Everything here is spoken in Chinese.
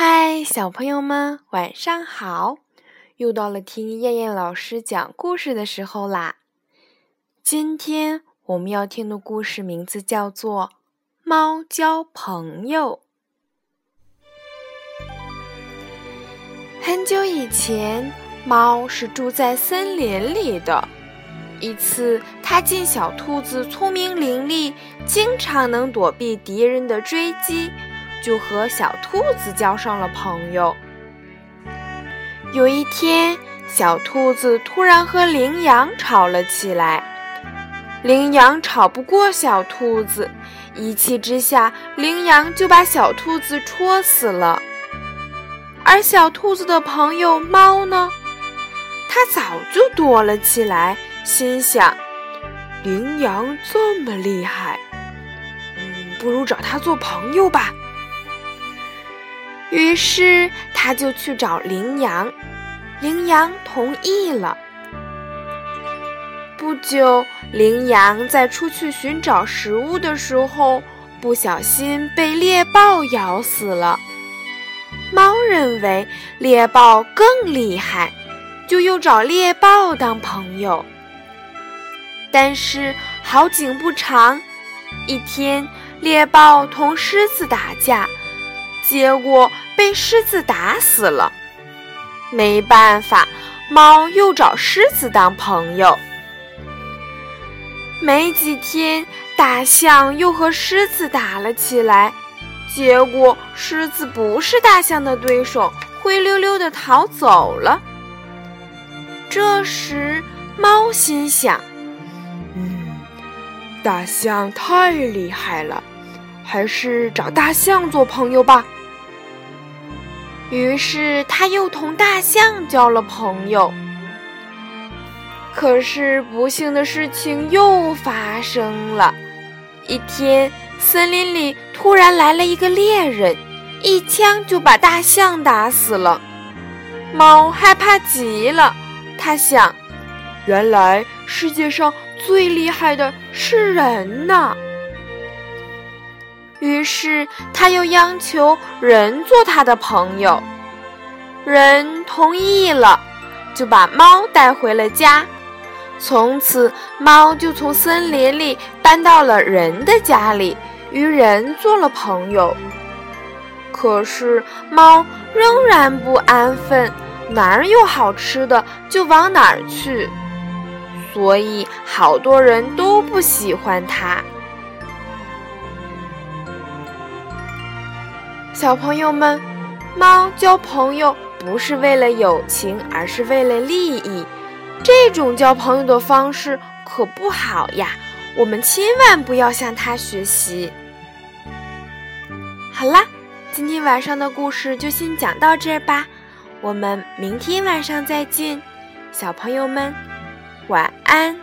嗨，小朋友们，晚上好！又到了听燕燕老师讲故事的时候啦。今天我们要听的故事名字叫做《猫交朋友》。很久以前，猫是住在森林里的。一次，它见小兔子聪明伶俐，经常能躲避敌人的追击。就和小兔子交上了朋友。有一天，小兔子突然和羚羊吵了起来。羚羊吵不过小兔子，一气之下，羚羊就把小兔子戳死了。而小兔子的朋友猫呢，它早就躲了起来，心想：羚羊这么厉害，嗯，不如找它做朋友吧。于是，他就去找羚羊，羚羊同意了。不久，羚羊在出去寻找食物的时候，不小心被猎豹咬死了。猫认为猎豹更厉害，就又找猎豹当朋友。但是好景不长，一天，猎豹同狮子打架。结果被狮子打死了，没办法，猫又找狮子当朋友。没几天，大象又和狮子打了起来，结果狮子不是大象的对手，灰溜溜的逃走了。这时，猫心想：“嗯，大象太厉害了，还是找大象做朋友吧。”于是，他又同大象交了朋友。可是，不幸的事情又发生了。一天，森林里突然来了一个猎人，一枪就把大象打死了。猫害怕极了，它想：原来世界上最厉害的是人呐！于是，他又央求人做他的朋友，人同意了，就把猫带回了家。从此，猫就从森林里搬到了人的家里，与人做了朋友。可是，猫仍然不安分，哪儿有好吃的就往哪儿去，所以好多人都不喜欢它。小朋友们，猫交朋友不是为了友情，而是为了利益。这种交朋友的方式可不好呀，我们千万不要向它学习。好啦，今天晚上的故事就先讲到这儿吧，我们明天晚上再见，小朋友们，晚安。